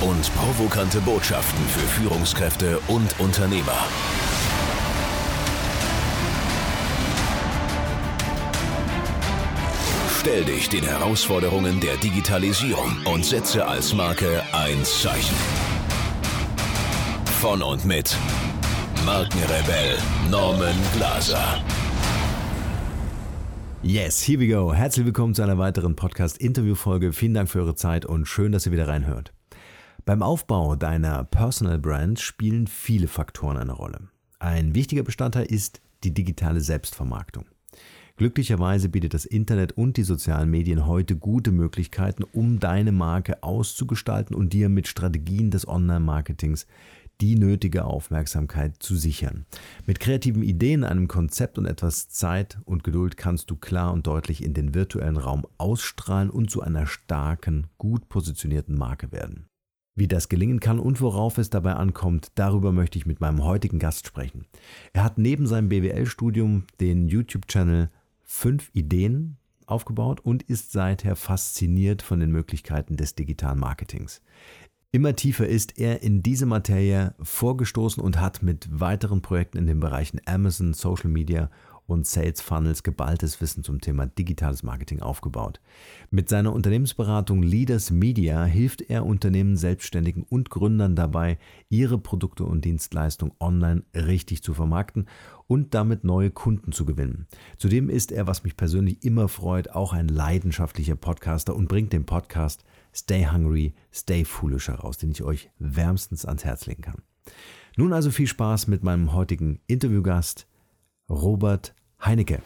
und provokante Botschaften für Führungskräfte und Unternehmer. Stell dich den Herausforderungen der Digitalisierung und setze als Marke ein Zeichen. Von und mit Markenrebell Norman Glaser. Yes, here we go. Herzlich willkommen zu einer weiteren Podcast-Interview-Folge. Vielen Dank für eure Zeit und schön, dass ihr wieder reinhört. Beim Aufbau deiner Personal Brand spielen viele Faktoren eine Rolle. Ein wichtiger Bestandteil ist die digitale Selbstvermarktung. Glücklicherweise bietet das Internet und die sozialen Medien heute gute Möglichkeiten, um deine Marke auszugestalten und dir mit Strategien des Online-Marketings die nötige Aufmerksamkeit zu sichern. Mit kreativen Ideen, einem Konzept und etwas Zeit und Geduld kannst du klar und deutlich in den virtuellen Raum ausstrahlen und zu einer starken, gut positionierten Marke werden. Wie das gelingen kann und worauf es dabei ankommt, darüber möchte ich mit meinem heutigen Gast sprechen. Er hat neben seinem BWL-Studium den YouTube-Channel 5 Ideen aufgebaut und ist seither fasziniert von den Möglichkeiten des digitalen Marketings. Immer tiefer ist er in diese Materie vorgestoßen und hat mit weiteren Projekten in den Bereichen Amazon, Social Media und Sales Funnels geballtes Wissen zum Thema digitales Marketing aufgebaut. Mit seiner Unternehmensberatung Leaders Media hilft er Unternehmen, Selbstständigen und Gründern dabei, ihre Produkte und Dienstleistungen online richtig zu vermarkten und damit neue Kunden zu gewinnen. Zudem ist er, was mich persönlich immer freut, auch ein leidenschaftlicher Podcaster und bringt den Podcast Stay Hungry, Stay Foolish heraus, den ich euch wärmstens ans Herz legen kann. Nun also viel Spaß mit meinem heutigen Interviewgast, Robert Heinecke.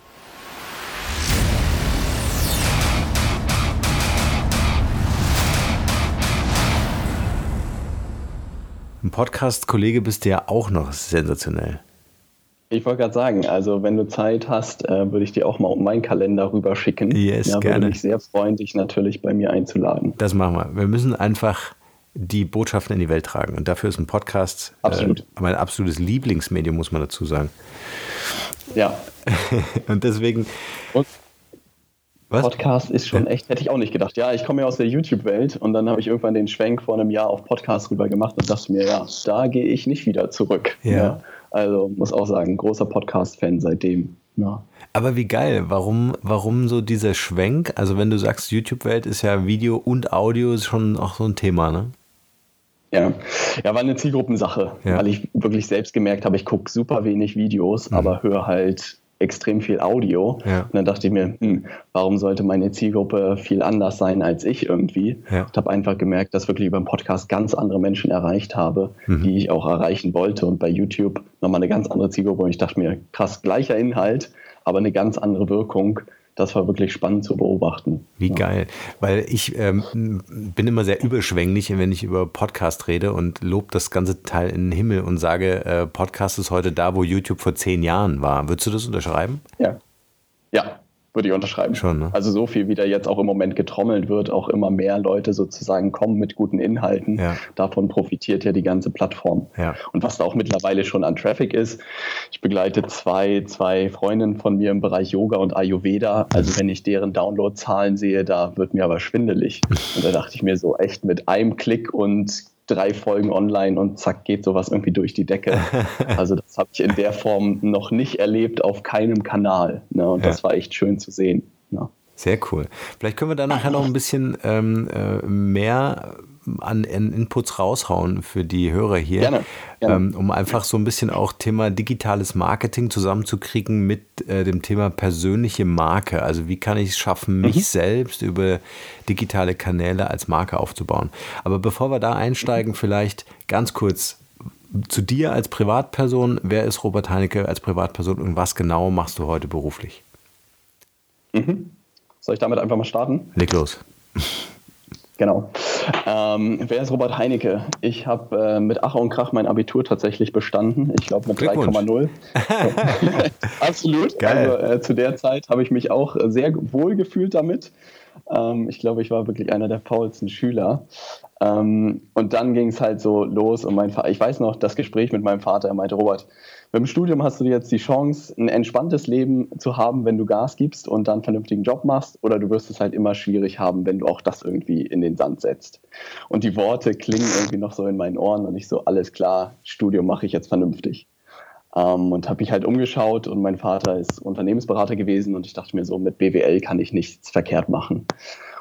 Ein Podcast-Kollege bist du ja auch noch sensationell. Ich wollte gerade sagen, also wenn du Zeit hast, äh, würde ich dir auch mal meinen Kalender rüberschicken. Yes, ja, gerne. Würde mich sehr freuen, dich natürlich bei mir einzuladen. Das machen wir. Wir müssen einfach die Botschaften in die Welt tragen. Und dafür ist ein Podcast Absolut. Äh, mein absolutes Lieblingsmedium, muss man dazu sagen. Ja. und deswegen. Und was? Podcast ist schon echt, hätte ich auch nicht gedacht. Ja, ich komme ja aus der YouTube-Welt und dann habe ich irgendwann den Schwenk vor einem Jahr auf Podcast rüber gemacht und dachte mir, ja, da gehe ich nicht wieder zurück. Ja. ja. Also muss auch sagen, großer Podcast-Fan seitdem. Ja. Aber wie geil, warum, warum so dieser Schwenk? Also wenn du sagst, YouTube-Welt ist ja Video und Audio ist schon auch so ein Thema, ne? Ja, ja, war eine Zielgruppensache, ja. weil ich wirklich selbst gemerkt habe, ich gucke super wenig Videos, mhm. aber höre halt extrem viel Audio. Ja. Und dann dachte ich mir, hm, warum sollte meine Zielgruppe viel anders sein als ich irgendwie? Ja. Und habe einfach gemerkt, dass wirklich über den Podcast ganz andere Menschen erreicht habe, mhm. die ich auch erreichen wollte. Und bei YouTube nochmal eine ganz andere Zielgruppe. Und ich dachte mir, krass, gleicher Inhalt, aber eine ganz andere Wirkung das war wirklich spannend zu beobachten. Wie ja. geil. Weil ich ähm, bin immer sehr überschwänglich, wenn ich über Podcast rede und lobe das ganze Teil in den Himmel und sage, äh, Podcast ist heute da, wo YouTube vor zehn Jahren war. Würdest du das unterschreiben? Ja. Ja, würde ich unterschreiben. Schon, ne? Also so viel, wie da jetzt auch im Moment getrommelt wird, auch immer mehr Leute sozusagen kommen mit guten Inhalten. Ja. Davon profitiert ja die ganze Plattform. Ja. Und was da auch mittlerweile schon an Traffic ist, ich begleite zwei, zwei Freundinnen von mir im Bereich Yoga und Ayurveda. Also wenn ich deren Downloadzahlen sehe, da wird mir aber schwindelig. Und da dachte ich mir so echt mit einem Klick und drei Folgen online und zack geht sowas irgendwie durch die Decke. Also das habe ich in der Form noch nicht erlebt auf keinem Kanal. Ne? Und ja. das war echt schön zu sehen. Ne? Sehr cool. Vielleicht können wir da nachher noch ein bisschen ähm, äh, mehr an Inputs raushauen für die Hörer hier, gerne, gerne. Ähm, um einfach so ein bisschen auch Thema digitales Marketing zusammenzukriegen mit äh, dem Thema persönliche Marke. Also wie kann ich es schaffen, mich mhm. selbst über digitale Kanäle als Marke aufzubauen. Aber bevor wir da einsteigen, vielleicht ganz kurz zu dir als Privatperson. Wer ist Robert Heinecke als Privatperson und was genau machst du heute beruflich? Mhm. Soll ich damit einfach mal starten? Leg los. Genau. Ähm, wer ist Robert Heinecke? Ich habe äh, mit Ach und Krach mein Abitur tatsächlich bestanden. Ich glaube mit 3,0. Absolut. Geil. Also äh, zu der Zeit habe ich mich auch sehr wohl gefühlt damit. Ähm, ich glaube, ich war wirklich einer der faulsten Schüler. Ähm, und dann ging es halt so los und mein Vater, ich weiß noch, das Gespräch mit meinem Vater, er meinte, Robert, dem Studium hast du jetzt die Chance, ein entspanntes Leben zu haben, wenn du Gas gibst und dann einen vernünftigen Job machst, oder du wirst es halt immer schwierig haben, wenn du auch das irgendwie in den Sand setzt. Und die Worte klingen irgendwie noch so in meinen Ohren und ich so, alles klar, Studium mache ich jetzt vernünftig. Ähm, und habe mich halt umgeschaut und mein Vater ist Unternehmensberater gewesen und ich dachte mir so, mit BWL kann ich nichts verkehrt machen.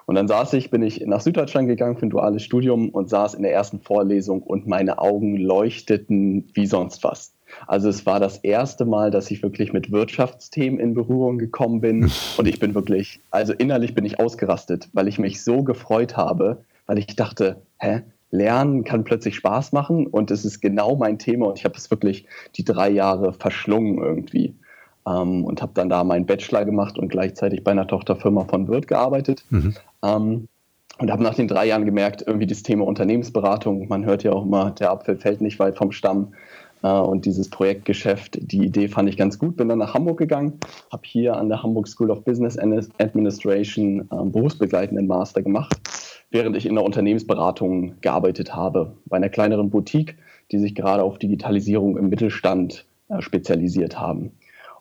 Und dann saß ich, bin ich nach Süddeutschland gegangen für ein duales Studium und saß in der ersten Vorlesung und meine Augen leuchteten wie sonst was. Also es war das erste Mal, dass ich wirklich mit Wirtschaftsthemen in Berührung gekommen bin und ich bin wirklich, also innerlich bin ich ausgerastet, weil ich mich so gefreut habe, weil ich dachte, hä, Lernen kann plötzlich Spaß machen und es ist genau mein Thema und ich habe es wirklich die drei Jahre verschlungen irgendwie ähm, und habe dann da meinen Bachelor gemacht und gleichzeitig bei einer Tochterfirma von Wirt gearbeitet. Mhm. Ähm, und habe nach den drei Jahren gemerkt, irgendwie das Thema Unternehmensberatung, man hört ja auch immer, der Apfel fällt nicht weit vom Stamm. Äh, und dieses Projektgeschäft, die Idee fand ich ganz gut. Bin dann nach Hamburg gegangen, habe hier an der Hamburg School of Business Administration äh, berufsbegleitenden Master gemacht während ich in der Unternehmensberatung gearbeitet habe, bei einer kleineren Boutique, die sich gerade auf Digitalisierung im Mittelstand äh, spezialisiert haben.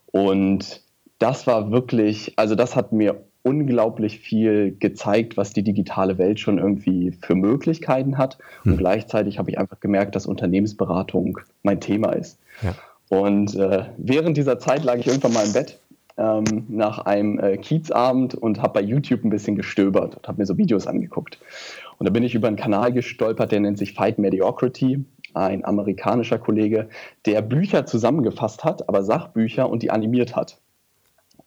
Und das war wirklich, also das hat mir unglaublich viel gezeigt, was die digitale Welt schon irgendwie für Möglichkeiten hat. Und hm. gleichzeitig habe ich einfach gemerkt, dass Unternehmensberatung mein Thema ist. Ja. Und äh, während dieser Zeit lag ich irgendwann mal im Bett ähm, nach einem äh, Kiezabend und habe bei YouTube ein bisschen gestöbert und habe mir so Videos angeguckt. Und da bin ich über einen Kanal gestolpert, der nennt sich Fight Mediocrity, ein amerikanischer Kollege, der Bücher zusammengefasst hat, aber Sachbücher und die animiert hat.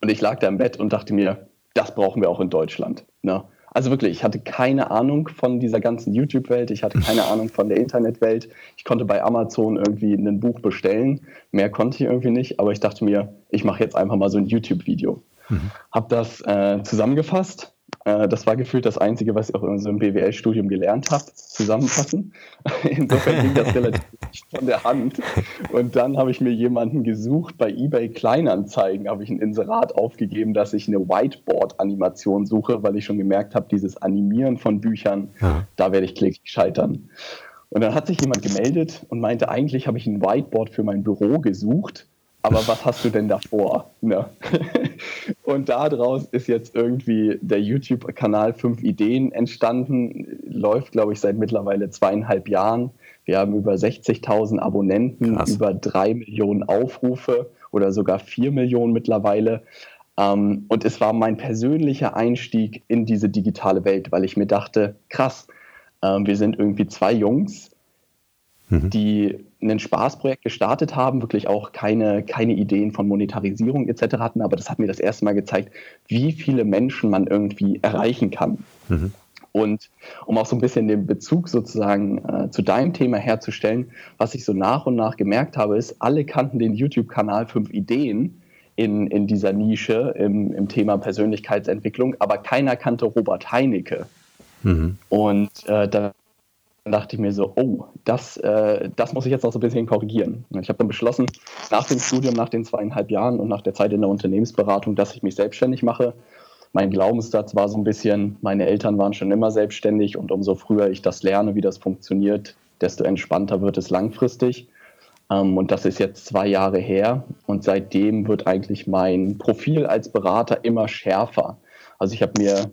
Und ich lag da im Bett und dachte mir, das brauchen wir auch in Deutschland. Ne? Also wirklich, ich hatte keine Ahnung von dieser ganzen YouTube-Welt, ich hatte keine Ahnung von der Internetwelt. Ich konnte bei Amazon irgendwie ein Buch bestellen, mehr konnte ich irgendwie nicht, aber ich dachte mir, ich mache jetzt einfach mal so ein YouTube-Video. Mhm. Hab das äh, zusammengefasst das war gefühlt das Einzige, was ich auch in einem BWL-Studium gelernt habe, zusammenfassen. Insofern ging das relativ von der Hand. Und dann habe ich mir jemanden gesucht, bei eBay Kleinanzeigen habe ich ein Inserat aufgegeben, dass ich eine Whiteboard-Animation suche, weil ich schon gemerkt habe, dieses Animieren von Büchern, ja. da werde ich kläglich scheitern. Und dann hat sich jemand gemeldet und meinte, eigentlich habe ich ein Whiteboard für mein Büro gesucht aber was hast du denn davor? Ne? Und daraus ist jetzt irgendwie der YouTube-Kanal Fünf Ideen entstanden, läuft, glaube ich, seit mittlerweile zweieinhalb Jahren. Wir haben über 60.000 Abonnenten, Krass. über drei Millionen Aufrufe oder sogar vier Millionen mittlerweile. Ähm, und es war mein persönlicher Einstieg in diese digitale Welt, weil ich mir dachte, krass, ähm, wir sind irgendwie zwei Jungs, mhm. die ein Spaßprojekt gestartet haben, wirklich auch keine, keine Ideen von Monetarisierung etc. hatten, aber das hat mir das erste Mal gezeigt, wie viele Menschen man irgendwie erreichen kann. Mhm. Und um auch so ein bisschen den Bezug sozusagen äh, zu deinem Thema herzustellen, was ich so nach und nach gemerkt habe, ist, alle kannten den YouTube-Kanal Fünf Ideen. in, in dieser Nische im, im Thema Persönlichkeitsentwicklung, aber keiner kannte Robert Heinecke. Mhm. Und äh, da dachte ich mir so, oh, das, äh, das muss ich jetzt noch so ein bisschen korrigieren. Ich habe dann beschlossen, nach dem Studium, nach den zweieinhalb Jahren und nach der Zeit in der Unternehmensberatung, dass ich mich selbstständig mache. Mein Glaubenssatz war so ein bisschen, meine Eltern waren schon immer selbstständig und umso früher ich das lerne, wie das funktioniert, desto entspannter wird es langfristig. Ähm, und das ist jetzt zwei Jahre her und seitdem wird eigentlich mein Profil als Berater immer schärfer. Also ich habe mir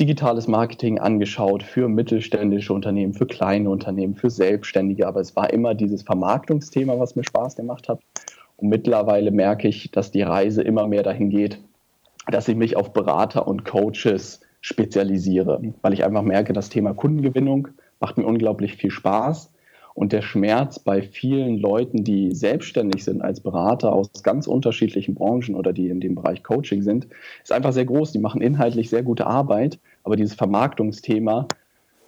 digitales Marketing angeschaut für mittelständische Unternehmen, für kleine Unternehmen, für Selbstständige, aber es war immer dieses Vermarktungsthema, was mir Spaß gemacht hat. Und mittlerweile merke ich, dass die Reise immer mehr dahin geht, dass ich mich auf Berater und Coaches spezialisiere, weil ich einfach merke, das Thema Kundengewinnung macht mir unglaublich viel Spaß. Und der Schmerz bei vielen Leuten, die selbstständig sind als Berater aus ganz unterschiedlichen Branchen oder die in dem Bereich Coaching sind, ist einfach sehr groß. Die machen inhaltlich sehr gute Arbeit, aber dieses Vermarktungsthema,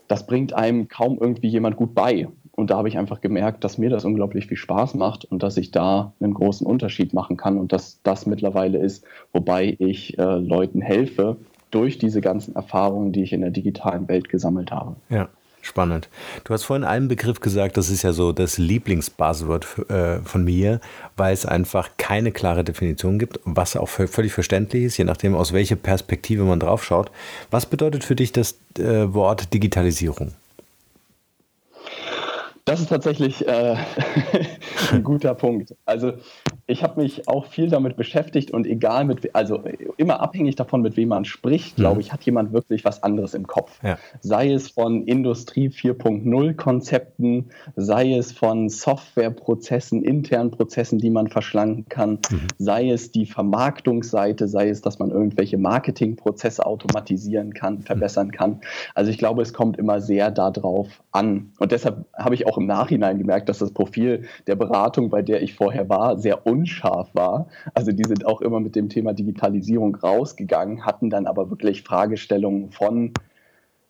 das bringt einem kaum irgendwie jemand gut bei. Und da habe ich einfach gemerkt, dass mir das unglaublich viel Spaß macht und dass ich da einen großen Unterschied machen kann und dass das mittlerweile ist, wobei ich äh, Leuten helfe durch diese ganzen Erfahrungen, die ich in der digitalen Welt gesammelt habe. Ja. Spannend. Du hast vorhin einen Begriff gesagt, das ist ja so das Lieblingsbuzzword äh, von mir, weil es einfach keine klare Definition gibt, was auch völlig verständlich ist, je nachdem, aus welcher Perspektive man drauf schaut. Was bedeutet für dich das äh, Wort Digitalisierung? Das ist tatsächlich äh, ein guter Punkt. Also ich habe mich auch viel damit beschäftigt und egal mit, also immer abhängig davon, mit wem man spricht, glaube mhm. ich, hat jemand wirklich was anderes im Kopf. Ja. Sei es von Industrie 4.0 Konzepten, sei es von Softwareprozessen, internen Prozessen, die man verschlanken kann, mhm. sei es die Vermarktungsseite, sei es, dass man irgendwelche Marketingprozesse automatisieren kann, verbessern kann. Also ich glaube, es kommt immer sehr darauf an. Und deshalb habe ich auch im Nachhinein gemerkt, dass das Profil der Beratung, bei der ich vorher war, sehr unscharf war. Also die sind auch immer mit dem Thema Digitalisierung rausgegangen, hatten dann aber wirklich Fragestellungen von,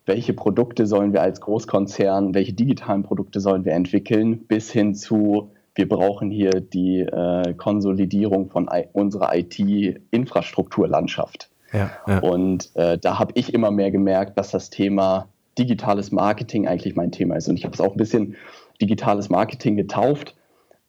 welche Produkte sollen wir als Großkonzern, welche digitalen Produkte sollen wir entwickeln, bis hin zu, wir brauchen hier die äh, Konsolidierung von I unserer IT-Infrastrukturlandschaft. Ja, ja. Und äh, da habe ich immer mehr gemerkt, dass das Thema digitales Marketing eigentlich mein Thema ist. Und ich habe es auch ein bisschen digitales Marketing getauft,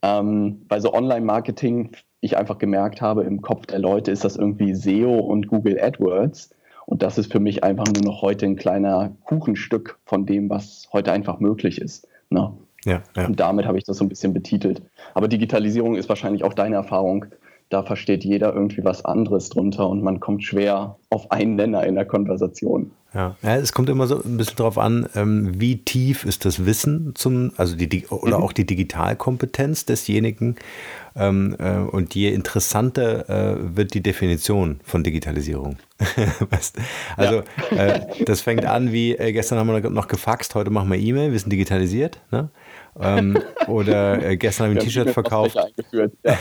ähm, bei so Online-Marketing ich einfach gemerkt habe, im Kopf der Leute ist das irgendwie SEO und Google AdWords. Und das ist für mich einfach nur noch heute ein kleiner Kuchenstück von dem, was heute einfach möglich ist. Ne? Ja, ja. Und damit habe ich das so ein bisschen betitelt. Aber Digitalisierung ist wahrscheinlich auch deine Erfahrung. Da versteht jeder irgendwie was anderes drunter und man kommt schwer auf einen Nenner in der Konversation. Ja. ja, es kommt immer so ein bisschen darauf an, ähm, wie tief ist das Wissen zum, also die, oder mhm. auch die Digitalkompetenz desjenigen. Ähm, äh, und je interessanter äh, wird die Definition von Digitalisierung. also ja. äh, das fängt an wie, gestern haben wir noch gefaxt, heute machen wir E-Mail, wir sind digitalisiert. Ne? Ähm, oder äh, gestern habe ich ein T-Shirt verkauft. Ja.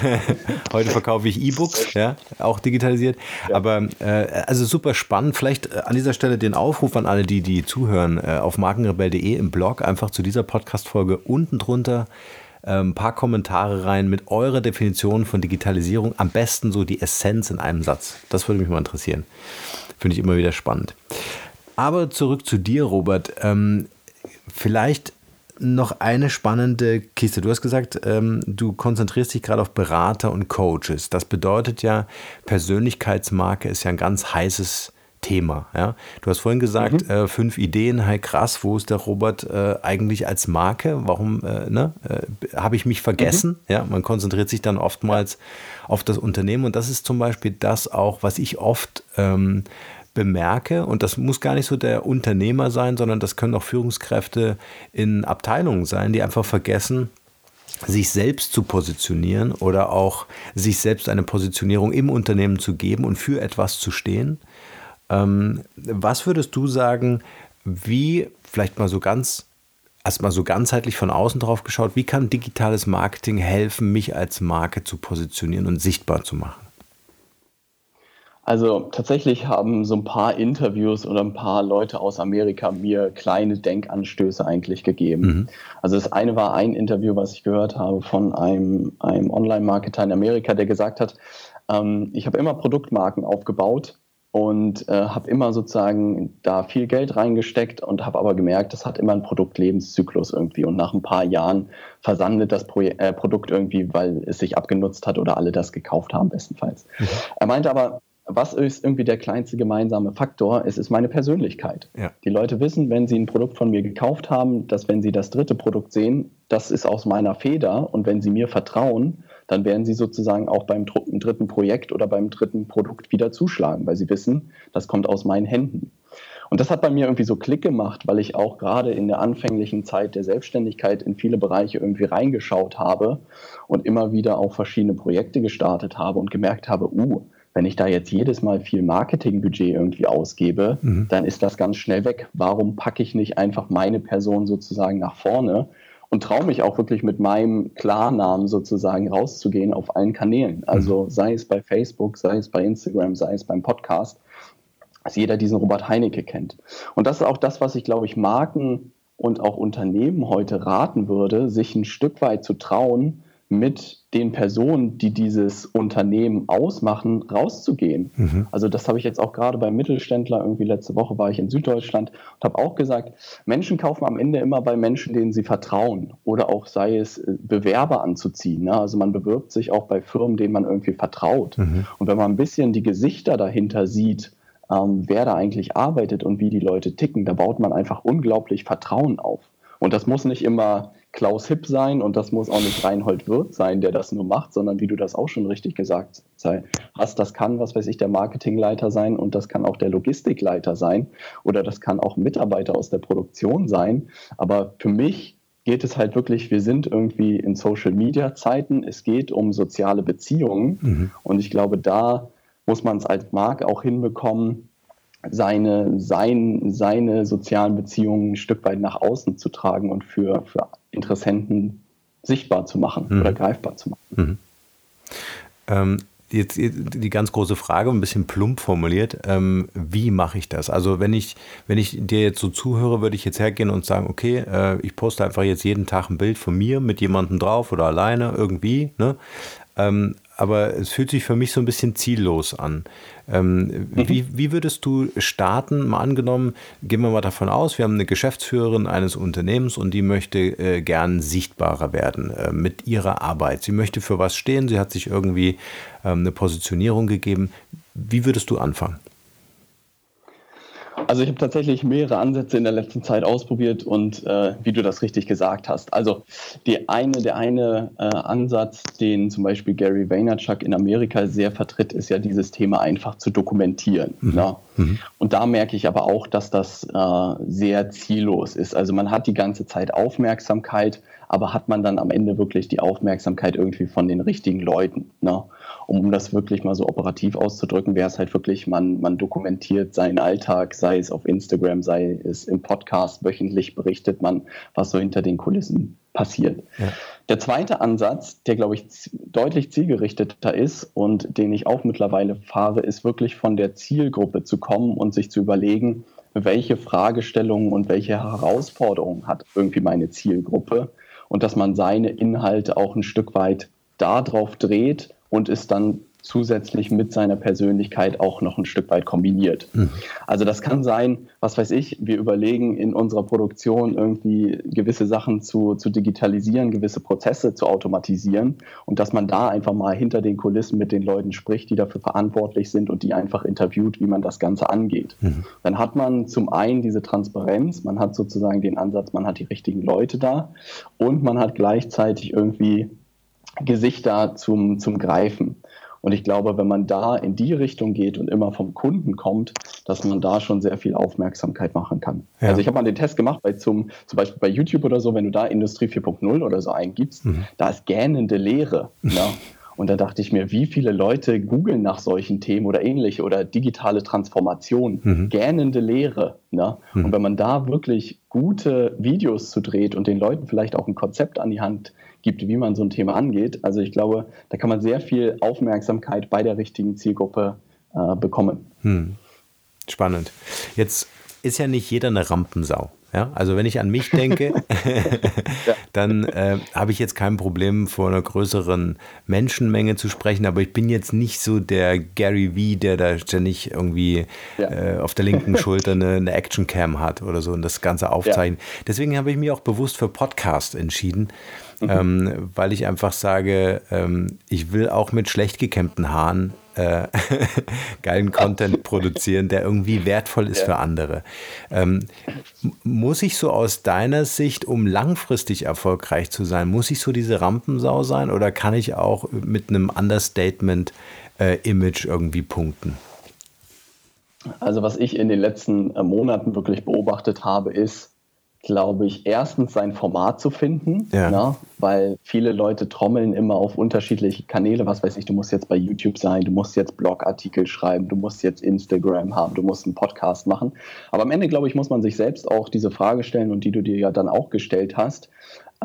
Heute verkaufe ich E-Books, ja, auch digitalisiert. Ja. Aber äh, also super spannend. Vielleicht äh, an dieser Stelle den Aufruf an alle, die, die zuhören, äh, auf markenrebell.de im Blog einfach zu dieser Podcast-Folge unten drunter ein ähm, paar Kommentare rein mit eurer Definition von Digitalisierung. Am besten so die Essenz in einem Satz. Das würde mich mal interessieren. Finde ich immer wieder spannend. Aber zurück zu dir, Robert. Ähm, vielleicht noch eine spannende Kiste. Du hast gesagt, ähm, du konzentrierst dich gerade auf Berater und Coaches. Das bedeutet ja, Persönlichkeitsmarke ist ja ein ganz heißes Thema. Ja? Du hast vorhin gesagt, mhm. äh, fünf Ideen, hey krass, wo ist der Robert äh, eigentlich als Marke? Warum äh, ne? Äh, habe ich mich vergessen? Mhm. Ja, man konzentriert sich dann oftmals auf das Unternehmen und das ist zum Beispiel das auch, was ich oft ähm, bemerke, und das muss gar nicht so der Unternehmer sein, sondern das können auch Führungskräfte in Abteilungen sein, die einfach vergessen, sich selbst zu positionieren oder auch sich selbst eine Positionierung im Unternehmen zu geben und für etwas zu stehen. Ähm, was würdest du sagen, wie, vielleicht mal so ganz, erstmal so ganzheitlich von außen drauf geschaut, wie kann digitales Marketing helfen, mich als Marke zu positionieren und sichtbar zu machen? Also tatsächlich haben so ein paar Interviews oder ein paar Leute aus Amerika mir kleine Denkanstöße eigentlich gegeben. Mhm. Also das eine war ein Interview, was ich gehört habe von einem, einem Online-Marketer in Amerika, der gesagt hat, Ähm, ich habe immer Produktmarken aufgebaut und äh, habe immer sozusagen da viel Geld reingesteckt und habe aber gemerkt, das hat immer einen Produktlebenszyklus irgendwie und nach ein paar Jahren versandet das Pro äh, Produkt irgendwie, weil es sich abgenutzt hat oder alle das gekauft haben bestenfalls. Mhm. Er meinte aber, was ist irgendwie der kleinste gemeinsame Faktor? Es ist meine Persönlichkeit. Ja. Die Leute wissen, wenn sie ein Produkt von mir gekauft haben, dass wenn sie das dritte Produkt sehen, das ist aus meiner Feder und wenn sie mir vertrauen, dann werden sie sozusagen auch beim dritten Projekt oder beim dritten Produkt wieder zuschlagen, weil sie wissen, das kommt aus meinen Händen. Und das hat bei mir irgendwie so Klick gemacht, weil ich auch gerade in der anfänglichen Zeit der Selbstständigkeit in viele Bereiche irgendwie reingeschaut habe und immer wieder auch verschiedene Projekte gestartet habe und gemerkt habe, uh, wenn ich da jetzt jedes Mal viel Marketingbudget irgendwie ausgebe, mhm. dann ist das ganz schnell weg. Warum packe ich nicht einfach meine Person sozusagen nach vorne und traue mich auch wirklich mit meinem Klarnamen sozusagen rauszugehen auf allen Kanälen. Also mhm. sei es bei Facebook, sei es bei Instagram, sei es beim Podcast, dass jeder diesen Robert Heinecke kennt. Und das ist auch das, was ich, glaube ich, Marken und auch Unternehmen heute raten würde, sich ein Stück weit zu trauen, mit den Personen, die dieses Unternehmen ausmachen, rauszugehen. Mhm. Also das habe ich jetzt auch gerade beim Mittelständler, irgendwie letzte Woche war ich in Süddeutschland und habe auch gesagt, Menschen kaufen am Ende immer bei Menschen, denen sie vertrauen oder auch sei es äh, Bewerber anzuziehen. Ne? Also man bewirbt sich auch bei Firmen, denen man irgendwie vertraut. Mhm. Und wenn man ein bisschen die Gesichter dahinter sieht, ähm, wer da eigentlich arbeitet und wie die Leute ticken, da baut man einfach unglaublich Vertrauen auf. Und das muss nicht immer Klaus Hipp sein und das muss auch nicht Reinhold Wirth sein, der das nur macht, sondern wie du das auch schon richtig gesagt hast, das kann, was weiß ich, der Marketingleiter sein und das kann auch der Logistikleiter sein oder das kann auch Mitarbeiter aus der Produktion sein. Aber für mich geht es halt wirklich, wir sind irgendwie in Social Media Zeiten, es geht um soziale Beziehungen mhm. und ich glaube, da muss man es als Marke auch hinbekommen, seine, sein, seine sozialen Beziehungen ein Stück weit nach außen zu tragen und für, für Interessenten sichtbar zu machen mhm. oder greifbar zu machen. Mhm. Ähm, jetzt die ganz große Frage, ein bisschen plump formuliert, ähm, wie mache ich das? Also wenn ich, wenn ich dir jetzt so zuhöre, würde ich jetzt hergehen und sagen, okay, äh, ich poste einfach jetzt jeden Tag ein Bild von mir mit jemandem drauf oder alleine irgendwie. Ne? Ähm, aber es fühlt sich für mich so ein bisschen ziellos an. Ähm, mhm. wie, wie würdest du starten? Mal angenommen, gehen wir mal davon aus, wir haben eine Geschäftsführerin eines Unternehmens und die möchte äh, gern sichtbarer werden äh, mit ihrer Arbeit. Sie möchte für was stehen, sie hat sich irgendwie ähm, eine Positionierung gegeben. Wie würdest du anfangen? Also ich habe tatsächlich mehrere Ansätze in der letzten Zeit ausprobiert und äh, wie du das richtig gesagt hast. Also die eine, der eine äh, Ansatz, den zum Beispiel Gary Vaynerchuk in Amerika sehr vertritt, ist ja dieses Thema einfach zu dokumentieren. Mhm. Ne? Mhm. Und da merke ich aber auch, dass das äh, sehr ziellos ist. Also man hat die ganze Zeit Aufmerksamkeit, aber hat man dann am Ende wirklich die Aufmerksamkeit irgendwie von den richtigen Leuten? Ne? Um, um das wirklich mal so operativ auszudrücken, wäre es halt wirklich, man, man dokumentiert seinen Alltag, sei es auf Instagram, sei es im Podcast, wöchentlich berichtet man, was so hinter den Kulissen passiert. Ja. Der zweite Ansatz, der, glaube ich, deutlich zielgerichteter ist und den ich auch mittlerweile fahre, ist wirklich von der Zielgruppe zu kommen und sich zu überlegen, welche Fragestellungen und welche Herausforderungen hat irgendwie meine Zielgruppe und dass man seine Inhalte auch ein Stück weit darauf dreht und es dann zusätzlich mit seiner Persönlichkeit auch noch ein Stück weit kombiniert. Mhm. Also das kann sein, was weiß ich, wir überlegen in unserer Produktion irgendwie gewisse Sachen zu, zu digitalisieren, gewisse Prozesse zu automatisieren und dass man da einfach mal hinter den Kulissen mit den Leuten spricht, die dafür verantwortlich sind und die einfach interviewt, wie man das Ganze angeht. Mhm. Dann hat man zum einen diese Transparenz, man hat sozusagen den Ansatz, man hat die richtigen Leute da und man hat gleichzeitig irgendwie Gesichter zum, zum Greifen. Und ich glaube, wenn man da in die Richtung geht und immer vom Kunden kommt, dass man da schon sehr viel Aufmerksamkeit machen kann. Ja. Also ich habe mal den Test gemacht bei zum, zum Beispiel bei YouTube oder so, wenn du da Industrie 4.0 oder so eingibst, mhm. da ist gähnende Leere. Ne? Und da dachte ich mir, wie viele Leute googeln nach solchen Themen oder ähnliche oder digitale Transformation, mhm. gähnende Lehre. Ne? Mhm. Und wenn man da wirklich gute Videos zu dreht und den Leuten vielleicht auch ein Konzept an die Hand gibt, wie man so ein Thema angeht, also ich glaube, da kann man sehr viel Aufmerksamkeit bei der richtigen Zielgruppe äh, bekommen. Mhm. Spannend. Jetzt ist ja nicht jeder eine Rampensau. Ja, also wenn ich an mich denke, dann äh, habe ich jetzt kein Problem, vor einer größeren Menschenmenge zu sprechen, aber ich bin jetzt nicht so der Gary V, der da ständig irgendwie ja. äh, auf der linken Schulter eine, eine Actioncam hat oder so und das Ganze aufzeichnen. Ja. Deswegen habe ich mich auch bewusst für Podcast entschieden, mhm. ähm, weil ich einfach sage, ähm, ich will auch mit schlecht gekämmten Haaren äh, geilen Content produzieren, der irgendwie wertvoll ist ja. für andere. Ähm, muss ich so aus deiner Sicht, um langfristig erfolgreich zu sein, muss ich so diese Rampensau sein oder kann ich auch mit einem Understatement-Image äh, irgendwie punkten? Also was ich in den letzten äh, Monaten wirklich beobachtet habe, ist, glaube ich, erstens sein Format zu finden, ja. ne? weil viele Leute trommeln immer auf unterschiedliche Kanäle. Was weiß ich, du musst jetzt bei YouTube sein, du musst jetzt Blogartikel schreiben, du musst jetzt Instagram haben, du musst einen Podcast machen. Aber am Ende, glaube ich, muss man sich selbst auch diese Frage stellen und die du dir ja dann auch gestellt hast.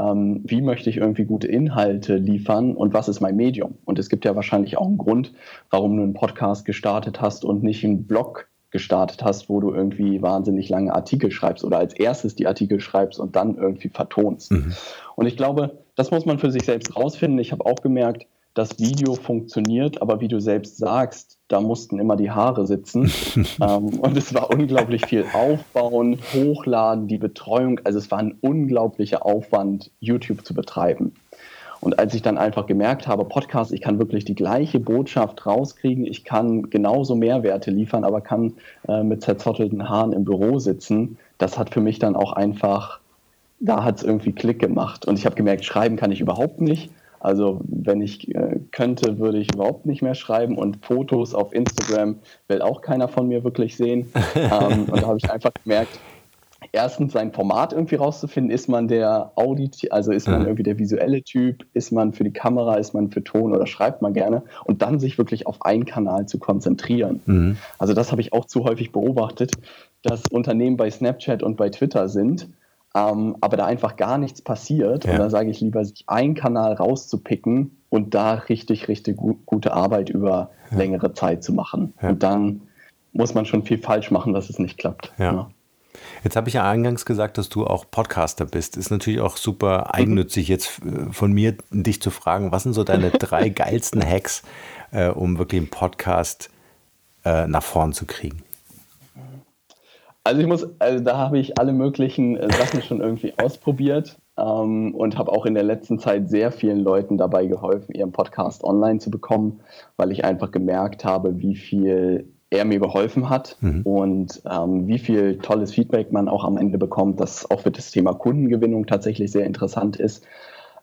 Ähm, wie möchte ich irgendwie gute Inhalte liefern und was ist mein Medium? Und es gibt ja wahrscheinlich auch einen Grund, warum du einen Podcast gestartet hast und nicht einen Blog gestartet hast, wo du irgendwie wahnsinnig lange Artikel schreibst oder als erstes die Artikel schreibst und dann irgendwie vertonst. Mhm. Und ich glaube, das muss man für sich selbst rausfinden. Ich habe auch gemerkt, das Video funktioniert, aber wie du selbst sagst, da mussten immer die Haare sitzen. ähm, und es war unglaublich viel Aufbauen, Hochladen, die Betreuung. Also es war ein unglaublicher Aufwand, YouTube zu betreiben. Und als ich dann einfach gemerkt habe, Podcast, ich kann wirklich die gleiche Botschaft rauskriegen, ich kann genauso Mehrwerte liefern, aber kann äh, mit zerzottelten Haaren im Büro sitzen, das hat für mich dann auch einfach, da hat es irgendwie Klick gemacht. Und ich habe gemerkt, schreiben kann ich überhaupt nicht. Also wenn ich äh, könnte, würde ich überhaupt nicht mehr schreiben und Fotos auf Instagram will auch keiner von mir wirklich sehen. ähm, und da habe ich einfach gemerkt, erstens sein Format irgendwie rauszufinden, ist man der Audit, also ist man irgendwie der visuelle Typ, ist man für die Kamera, ist man für Ton oder schreibt man gerne und dann sich wirklich auf einen Kanal zu konzentrieren. Mhm. Also das habe ich auch zu häufig beobachtet, dass Unternehmen bei Snapchat und bei Twitter sind, ähm, aber da einfach gar nichts passiert ja. und da sage ich lieber, sich einen Kanal rauszupicken und da richtig, richtig gu gute Arbeit über ja. längere Zeit zu machen. Ja. Und dann muss man schon viel falsch machen, dass es nicht klappt. Ja. Jetzt habe ich ja eingangs gesagt, dass du auch Podcaster bist. Ist natürlich auch super eigennützig jetzt äh, von mir, dich zu fragen, was sind so deine drei geilsten Hacks, äh, um wirklich einen Podcast äh, nach vorn zu kriegen? Also ich muss, also da habe ich alle möglichen äh, Sachen schon irgendwie ausprobiert ähm, und habe auch in der letzten Zeit sehr vielen Leuten dabei geholfen, ihren Podcast online zu bekommen, weil ich einfach gemerkt habe, wie viel er mir geholfen hat mhm. und ähm, wie viel tolles Feedback man auch am Ende bekommt, das auch für das Thema Kundengewinnung tatsächlich sehr interessant ist.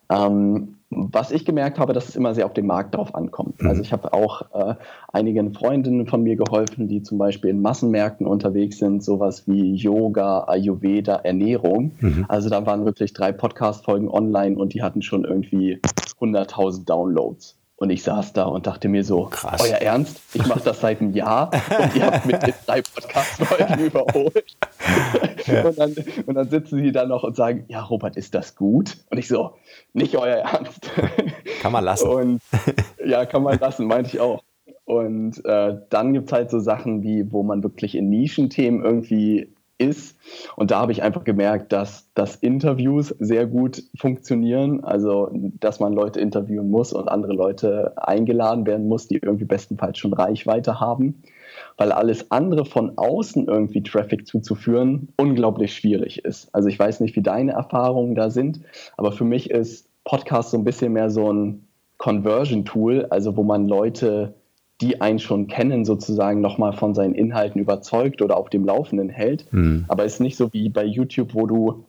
Ähm, was ich gemerkt habe, dass es immer sehr auf den Markt drauf ankommt. Mhm. Also ich habe auch äh, einigen Freundinnen von mir geholfen, die zum Beispiel in Massenmärkten unterwegs sind, sowas wie Yoga, Ayurveda, Ernährung. Mhm. Also da waren wirklich drei Podcast-Folgen online und die hatten schon irgendwie 100.000 Downloads. Und ich saß da und dachte mir so, Krass. euer Ernst, ich mache das seit einem Jahr und ihr habt mit den drei Podcast-Folgen überholt. Ja. Und, dann, und dann sitzen sie da noch und sagen, ja, Robert, ist das gut? Und ich so, nicht euer Ernst. Kann man lassen. Und ja, kann man lassen, meinte ich auch. Und äh, dann gibt es halt so Sachen wie, wo man wirklich in Nischenthemen irgendwie ist. Und da habe ich einfach gemerkt, dass, dass Interviews sehr gut funktionieren. Also, dass man Leute interviewen muss und andere Leute eingeladen werden muss, die irgendwie bestenfalls schon Reichweite haben. Weil alles andere von außen irgendwie Traffic zuzuführen unglaublich schwierig ist. Also, ich weiß nicht, wie deine Erfahrungen da sind, aber für mich ist Podcast so ein bisschen mehr so ein Conversion-Tool, also wo man Leute die einen schon kennen, sozusagen nochmal von seinen Inhalten überzeugt oder auf dem Laufenden hält. Mhm. Aber es ist nicht so wie bei YouTube, wo du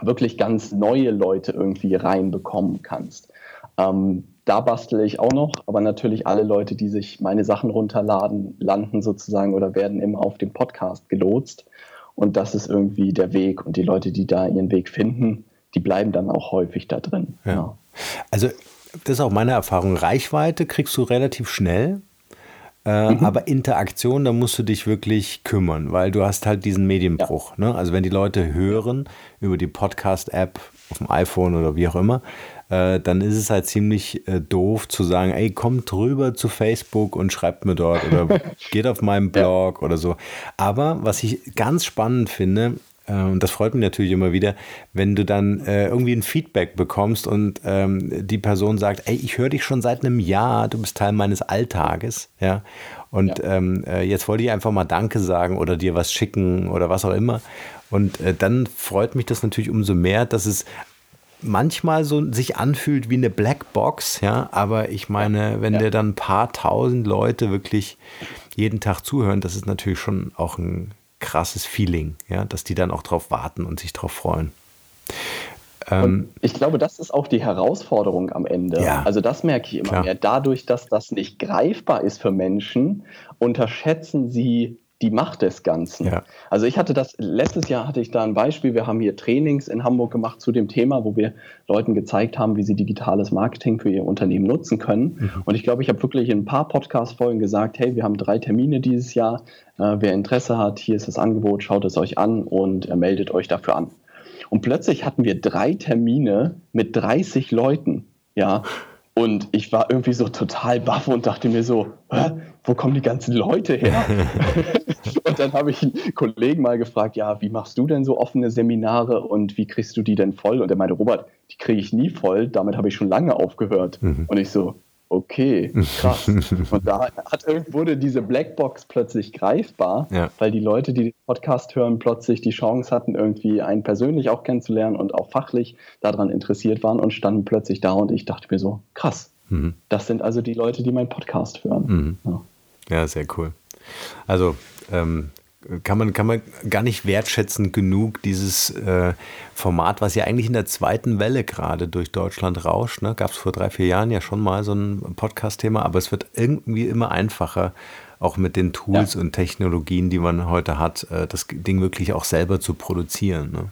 wirklich ganz neue Leute irgendwie reinbekommen kannst. Ähm, da bastle ich auch noch, aber natürlich alle Leute, die sich meine Sachen runterladen, landen sozusagen oder werden immer auf dem Podcast gelotst. Und das ist irgendwie der Weg. Und die Leute, die da ihren Weg finden, die bleiben dann auch häufig da drin. Ja. Ja. Also das ist auch meine Erfahrung. Reichweite kriegst du relativ schnell. Äh, mhm. Aber Interaktion, da musst du dich wirklich kümmern, weil du hast halt diesen Medienbruch. Ja. Ne? Also wenn die Leute hören über die Podcast-App auf dem iPhone oder wie auch immer, äh, dann ist es halt ziemlich äh, doof zu sagen, ey, kommt rüber zu Facebook und schreibt mir dort oder geht auf meinem Blog ja. oder so. Aber was ich ganz spannend finde, und das freut mich natürlich immer wieder, wenn du dann äh, irgendwie ein Feedback bekommst und ähm, die Person sagt, ey, ich höre dich schon seit einem Jahr, du bist Teil meines Alltages, ja. Und ja. Ähm, äh, jetzt wollte ich einfach mal Danke sagen oder dir was schicken oder was auch immer. Und äh, dann freut mich das natürlich umso mehr, dass es manchmal so sich anfühlt wie eine Blackbox, ja, aber ich meine, wenn ja. dir dann ein paar tausend Leute wirklich jeden Tag zuhören, das ist natürlich schon auch ein krasses Feeling, ja, dass die dann auch drauf warten und sich drauf freuen. Ähm, ich glaube, das ist auch die Herausforderung am Ende. Ja, also das merke ich immer klar. mehr. Dadurch, dass das nicht greifbar ist für Menschen, unterschätzen sie die Macht des Ganzen. Ja. Also ich hatte das, letztes Jahr hatte ich da ein Beispiel, wir haben hier Trainings in Hamburg gemacht zu dem Thema, wo wir Leuten gezeigt haben, wie sie digitales Marketing für ihr Unternehmen nutzen können. Mhm. Und ich glaube, ich habe wirklich in ein paar Podcast-Folgen gesagt, hey, wir haben drei Termine dieses Jahr. Äh, wer Interesse hat, hier ist das Angebot, schaut es euch an und äh, meldet euch dafür an. Und plötzlich hatten wir drei Termine mit 30 Leuten. Ja, und ich war irgendwie so total baff und dachte mir so, Hä? wo kommen die ganzen Leute her? und dann habe ich einen Kollegen mal gefragt, ja, wie machst du denn so offene Seminare und wie kriegst du die denn voll? Und er meinte, Robert, die kriege ich nie voll, damit habe ich schon lange aufgehört. Mhm. Und ich so, okay, krass. Und da hat, wurde diese Blackbox plötzlich greifbar, ja. weil die Leute, die den Podcast hören, plötzlich die Chance hatten, irgendwie einen persönlich auch kennenzulernen und auch fachlich daran interessiert waren und standen plötzlich da und ich dachte mir so, krass. Mhm. Das sind also die Leute, die meinen Podcast hören. Mhm. Ja. ja. sehr cool. Also ähm, kann man, kann man gar nicht wertschätzen genug, dieses äh, Format, was ja eigentlich in der zweiten Welle gerade durch Deutschland rauscht. Ne? Gab es vor drei, vier Jahren ja schon mal so ein Podcast-Thema, aber es wird irgendwie immer einfacher, auch mit den Tools ja. und Technologien, die man heute hat, äh, das Ding wirklich auch selber zu produzieren. Ne?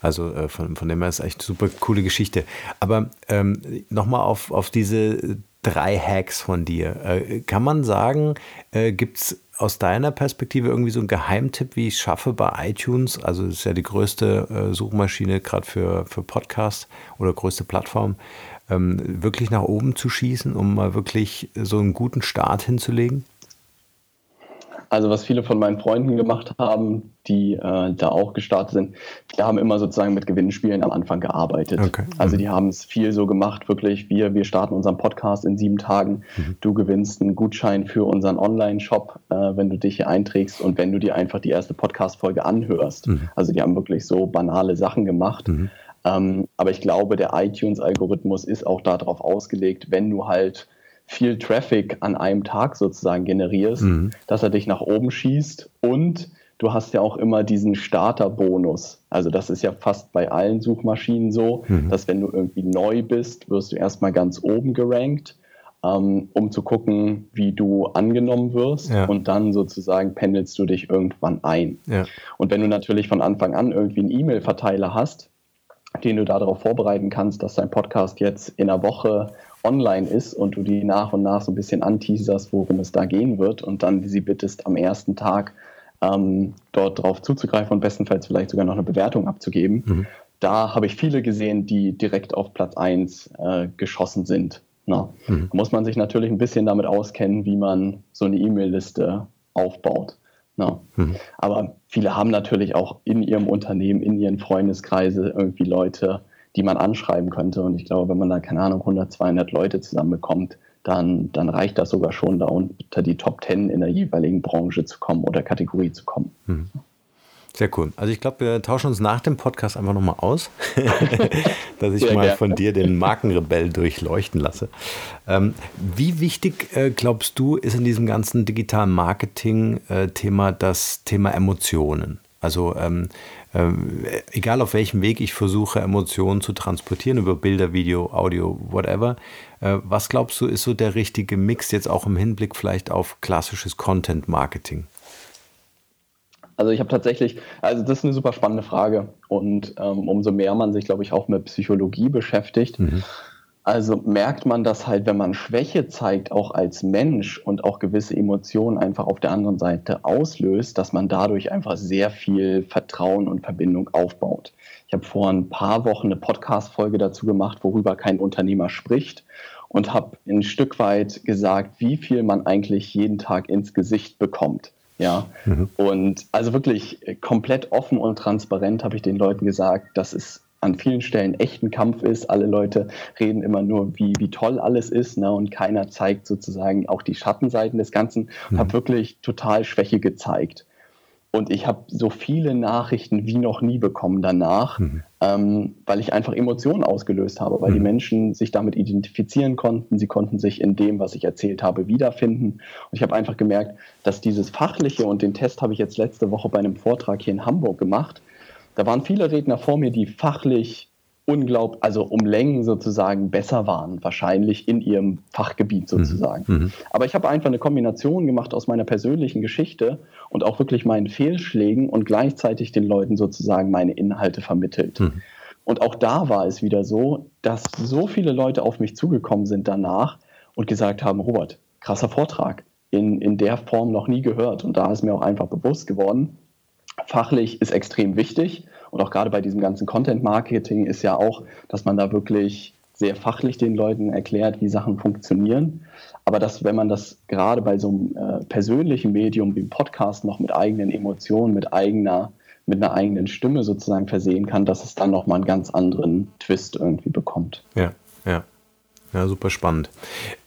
Also äh, von, von dem her ist echt eine super coole Geschichte. Aber ähm, nochmal auf, auf diese drei Hacks von dir. Äh, kann man sagen, äh, gibt es aus deiner Perspektive irgendwie so ein Geheimtipp, wie ich schaffe bei iTunes? Also das ist ja die größte äh, Suchmaschine gerade für, für Podcasts oder größte Plattform, ähm, wirklich nach oben zu schießen, um mal wirklich so einen guten Start hinzulegen? Also was viele von meinen Freunden gemacht haben, die äh, da auch gestartet sind, die haben immer sozusagen mit Gewinnspielen am Anfang gearbeitet. Okay. Also die haben es viel so gemacht, wirklich, wir, wir starten unseren Podcast in sieben Tagen, mhm. du gewinnst einen Gutschein für unseren Online-Shop, äh, wenn du dich hier einträgst und wenn du dir einfach die erste Podcast-Folge anhörst. Mhm. Also die haben wirklich so banale Sachen gemacht. Mhm. Ähm, aber ich glaube, der iTunes-Algorithmus ist auch darauf ausgelegt, wenn du halt viel Traffic an einem Tag sozusagen generierst, mhm. dass er dich nach oben schießt und du hast ja auch immer diesen Starterbonus. Also das ist ja fast bei allen Suchmaschinen so, mhm. dass wenn du irgendwie neu bist, wirst du erstmal ganz oben gerankt, ähm, um zu gucken, wie du angenommen wirst ja. und dann sozusagen pendelst du dich irgendwann ein. Ja. Und wenn du natürlich von Anfang an irgendwie einen E-Mail-Verteiler hast, den du darauf vorbereiten kannst, dass dein Podcast jetzt in einer Woche online ist und du die nach und nach so ein bisschen anteaserst, worum es da gehen wird und dann sie bittest, am ersten Tag ähm, dort drauf zuzugreifen und bestenfalls vielleicht sogar noch eine Bewertung abzugeben. Mhm. Da habe ich viele gesehen, die direkt auf Platz 1 äh, geschossen sind. Na, mhm. Da muss man sich natürlich ein bisschen damit auskennen, wie man so eine E-Mail-Liste aufbaut. Na. Mhm. Aber viele haben natürlich auch in ihrem Unternehmen, in ihren Freundeskreise irgendwie Leute, die man anschreiben könnte. Und ich glaube, wenn man da, keine Ahnung, 100, 200 Leute zusammenbekommt, dann, dann reicht das sogar schon, da unter die Top 10 in der jeweiligen Branche zu kommen oder Kategorie zu kommen. Mhm. Sehr cool. Also ich glaube, wir tauschen uns nach dem Podcast einfach nochmal aus, dass ich Sehr mal gerne. von dir den Markenrebell durchleuchten lasse. Ähm, wie wichtig, äh, glaubst du, ist in diesem ganzen digitalen Marketing-Thema äh, das Thema Emotionen? Also ähm, ähm, egal auf welchem Weg ich versuche, Emotionen zu transportieren, über Bilder, Video, Audio, whatever, äh, was glaubst du, ist so der richtige Mix jetzt auch im Hinblick vielleicht auf klassisches Content-Marketing? Also ich habe tatsächlich, also das ist eine super spannende Frage und ähm, umso mehr man sich, glaube ich, auch mit Psychologie beschäftigt, mhm. Also merkt man das halt, wenn man Schwäche zeigt, auch als Mensch und auch gewisse Emotionen einfach auf der anderen Seite auslöst, dass man dadurch einfach sehr viel Vertrauen und Verbindung aufbaut. Ich habe vor ein paar Wochen eine Podcast-Folge dazu gemacht, worüber kein Unternehmer spricht und habe ein Stück weit gesagt, wie viel man eigentlich jeden Tag ins Gesicht bekommt. Ja, mhm. und also wirklich komplett offen und transparent habe ich den Leuten gesagt, dass es an vielen Stellen echt ein Kampf ist. Alle Leute reden immer nur, wie, wie toll alles ist, ne? und keiner zeigt sozusagen auch die Schattenseiten des Ganzen. Mhm. Habe wirklich total Schwäche gezeigt. Und ich habe so viele Nachrichten wie noch nie bekommen danach, mhm. ähm, weil ich einfach Emotionen ausgelöst habe, weil mhm. die Menschen sich damit identifizieren konnten. Sie konnten sich in dem, was ich erzählt habe, wiederfinden. Und ich habe einfach gemerkt, dass dieses Fachliche und den Test habe ich jetzt letzte Woche bei einem Vortrag hier in Hamburg gemacht. Da waren viele Redner vor mir, die fachlich unglaublich, also um Längen sozusagen besser waren, wahrscheinlich in ihrem Fachgebiet mhm. sozusagen. Mhm. Aber ich habe einfach eine Kombination gemacht aus meiner persönlichen Geschichte und auch wirklich meinen Fehlschlägen und gleichzeitig den Leuten sozusagen meine Inhalte vermittelt. Mhm. Und auch da war es wieder so, dass so viele Leute auf mich zugekommen sind danach und gesagt haben, Robert, krasser Vortrag, in, in der Form noch nie gehört. Und da ist mir auch einfach bewusst geworden, fachlich ist extrem wichtig und auch gerade bei diesem ganzen Content-Marketing ist ja auch, dass man da wirklich sehr fachlich den Leuten erklärt, wie Sachen funktionieren. Aber dass, wenn man das gerade bei so einem äh, persönlichen Medium wie dem Podcast noch mit eigenen Emotionen, mit eigener, mit einer eigenen Stimme sozusagen versehen kann, dass es dann nochmal einen ganz anderen Twist irgendwie bekommt. Ja, ja. Ja, super spannend.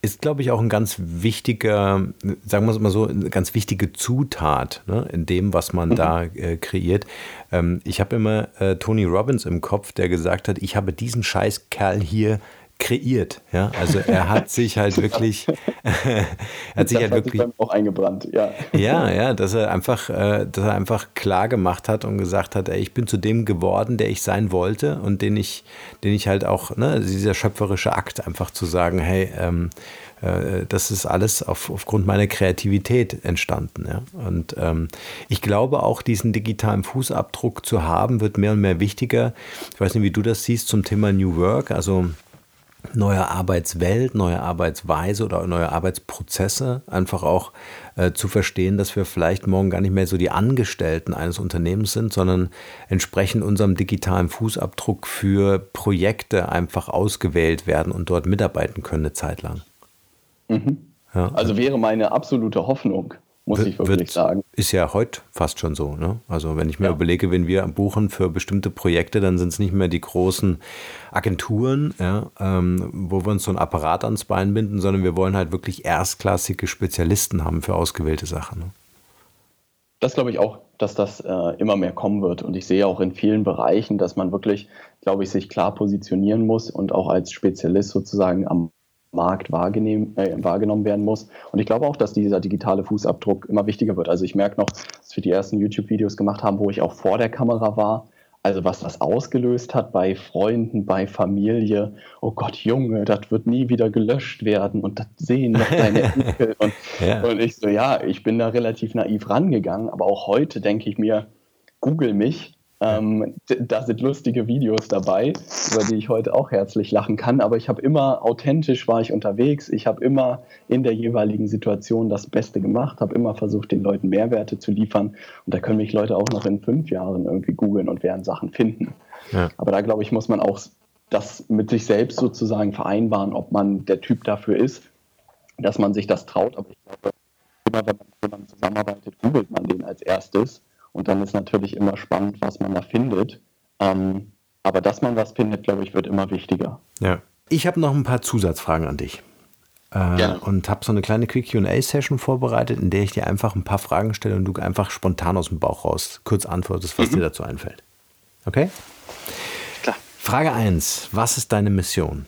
Ist, glaube ich, auch ein ganz wichtiger, sagen wir es mal so, eine ganz wichtige Zutat ne, in dem, was man mhm. da äh, kreiert. Ähm, ich habe immer äh, Tony Robbins im Kopf, der gesagt hat, ich habe diesen Scheißkerl hier kreiert. Ja, also er hat sich halt wirklich, er hat sich das halt hat wirklich auch eingebrannt. Ja, ja, ja, dass er einfach, äh, dass er einfach klar gemacht hat und gesagt hat, ey, ich bin zu dem geworden, der ich sein wollte und den ich, den ich halt auch, ne, dieser schöpferische Akt, einfach zu sagen, hey, ähm, äh, das ist alles auf, aufgrund meiner Kreativität entstanden. Ja? Und ähm, ich glaube auch, diesen digitalen Fußabdruck zu haben, wird mehr und mehr wichtiger. Ich weiß nicht, wie du das siehst zum Thema New Work. Also neue Arbeitswelt, neue Arbeitsweise oder neue Arbeitsprozesse, einfach auch äh, zu verstehen, dass wir vielleicht morgen gar nicht mehr so die Angestellten eines Unternehmens sind, sondern entsprechend unserem digitalen Fußabdruck für Projekte einfach ausgewählt werden und dort mitarbeiten können eine Zeit lang. Mhm. Ja. Also wäre meine absolute Hoffnung, muss ich wirklich wird, sagen. Ist ja heute fast schon so. Ne? Also wenn ich mir ja. überlege, wenn wir buchen für bestimmte Projekte, dann sind es nicht mehr die großen Agenturen, ja, ähm, wo wir uns so ein Apparat ans Bein binden, sondern wir wollen halt wirklich erstklassige Spezialisten haben für ausgewählte Sachen. Ne? Das glaube ich auch, dass das äh, immer mehr kommen wird. Und ich sehe auch in vielen Bereichen, dass man wirklich, glaube ich, sich klar positionieren muss und auch als Spezialist sozusagen am Markt wahrgenommen, äh, wahrgenommen werden muss. Und ich glaube auch, dass dieser digitale Fußabdruck immer wichtiger wird. Also ich merke noch, dass wir die ersten YouTube-Videos gemacht haben, wo ich auch vor der Kamera war. Also was das ausgelöst hat bei Freunden, bei Familie. Oh Gott, Junge, das wird nie wieder gelöscht werden und das sehen noch deine Enkel. Und, ja. und ich so, ja, ich bin da relativ naiv rangegangen, aber auch heute denke ich mir, google mich ähm, da sind lustige Videos dabei, über die ich heute auch herzlich lachen kann. Aber ich habe immer authentisch war ich unterwegs. Ich habe immer in der jeweiligen Situation das Beste gemacht, habe immer versucht, den Leuten Mehrwerte zu liefern. Und da können mich Leute auch noch in fünf Jahren irgendwie googeln und werden Sachen finden. Ja. Aber da glaube ich, muss man auch das mit sich selbst sozusagen vereinbaren, ob man der Typ dafür ist, dass man sich das traut. Aber ich glaube, immer wenn man zusammenarbeitet, googelt man den als erstes und dann ist natürlich immer spannend, was man da findet. Ähm, aber dass man was findet, glaube ich, wird immer wichtiger. Ja. Ich habe noch ein paar Zusatzfragen an dich. Äh, und habe so eine kleine Quick QA-Session vorbereitet, in der ich dir einfach ein paar Fragen stelle und du einfach spontan aus dem Bauch raus kurz antwortest, was mhm. dir dazu einfällt. Okay? Klar. Frage 1. Was ist deine Mission?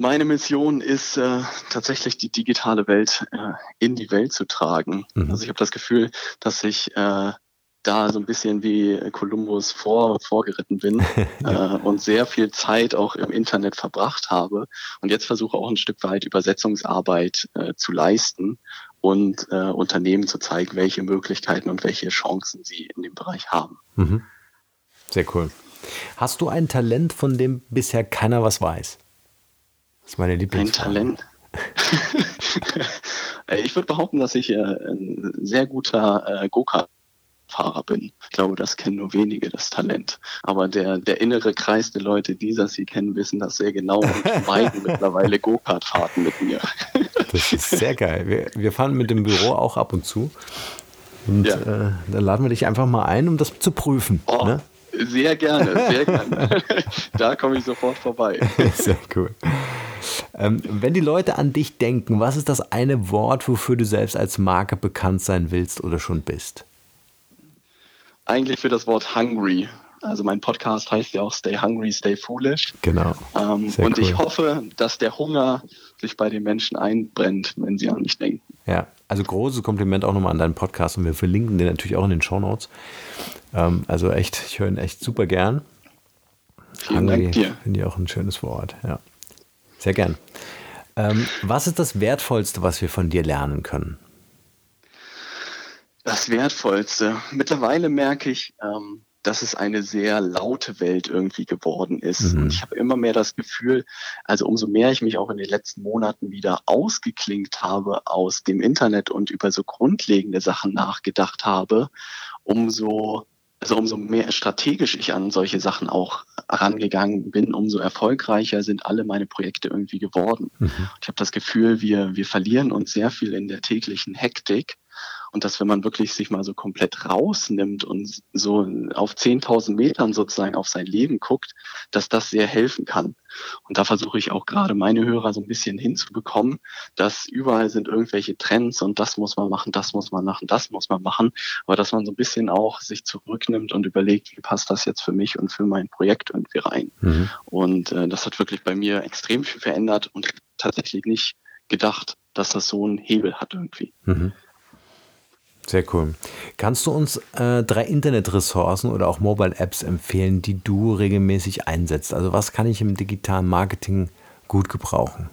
Meine Mission ist äh, tatsächlich die digitale Welt äh, in die Welt zu tragen. Mhm. Also ich habe das Gefühl, dass ich äh, da so ein bisschen wie Kolumbus vor, vorgeritten bin äh, und sehr viel Zeit auch im Internet verbracht habe und jetzt versuche auch ein Stück weit Übersetzungsarbeit äh, zu leisten und äh, Unternehmen zu zeigen, welche Möglichkeiten und welche Chancen sie in dem Bereich haben. Mhm. Sehr cool. Hast du ein Talent, von dem bisher keiner was weiß? Das ist meine Lieblingsfrage. Ein Talent. ich würde behaupten, dass ich äh, ein sehr guter äh, Go-Kart-Fahrer bin. Ich glaube, das kennen nur wenige, das Talent. Aber der, der innere Kreis der Leute, die das sie kennen, wissen das sehr genau und meiden mittlerweile Go-Kart-Fahrten mit mir. Das ist sehr geil. Wir, wir fahren mit dem Büro auch ab und zu. Und ja. äh, dann laden wir dich einfach mal ein, um das zu prüfen. Oh, ne? Sehr gerne, sehr gerne. da komme ich sofort vorbei. Sehr cool. Ähm, wenn die Leute an dich denken, was ist das eine Wort, wofür du selbst als Marke bekannt sein willst oder schon bist? Eigentlich für das Wort hungry. Also mein Podcast heißt ja auch Stay Hungry, Stay Foolish. Genau. Ähm, und cool. ich hoffe, dass der Hunger sich bei den Menschen einbrennt, wenn sie an mich denken. Ja, also großes Kompliment auch nochmal an deinen Podcast und wir verlinken den natürlich auch in den Show Notes. Ähm, also echt, ich höre ihn echt super gern. Vielen Hungry, Dank dir. Finde ich auch ein schönes Wort, ja. Sehr gern. Ähm, was ist das Wertvollste, was wir von dir lernen können? Das Wertvollste. Mittlerweile merke ich, ähm, dass es eine sehr laute Welt irgendwie geworden ist. Mhm. Und ich habe immer mehr das Gefühl, also umso mehr ich mich auch in den letzten Monaten wieder ausgeklinkt habe aus dem Internet und über so grundlegende Sachen nachgedacht habe, umso also umso mehr strategisch ich an solche Sachen auch rangegangen bin, umso erfolgreicher sind alle meine Projekte irgendwie geworden. Mhm. Ich habe das Gefühl, wir, wir verlieren uns sehr viel in der täglichen Hektik und dass wenn man wirklich sich mal so komplett rausnimmt und so auf 10.000 Metern sozusagen auf sein Leben guckt, dass das sehr helfen kann. Und da versuche ich auch gerade meine Hörer so ein bisschen hinzubekommen, dass überall sind irgendwelche Trends und das muss man machen, das muss man machen, das muss man machen, aber dass man so ein bisschen auch sich zurücknimmt und überlegt, wie passt das jetzt für mich und für mein Projekt irgendwie rein. Mhm. Und äh, das hat wirklich bei mir extrem viel verändert und tatsächlich nicht gedacht, dass das so einen Hebel hat irgendwie. Mhm. Sehr cool. Kannst du uns äh, drei Internetressourcen oder auch Mobile Apps empfehlen, die du regelmäßig einsetzt? Also was kann ich im digitalen Marketing gut gebrauchen?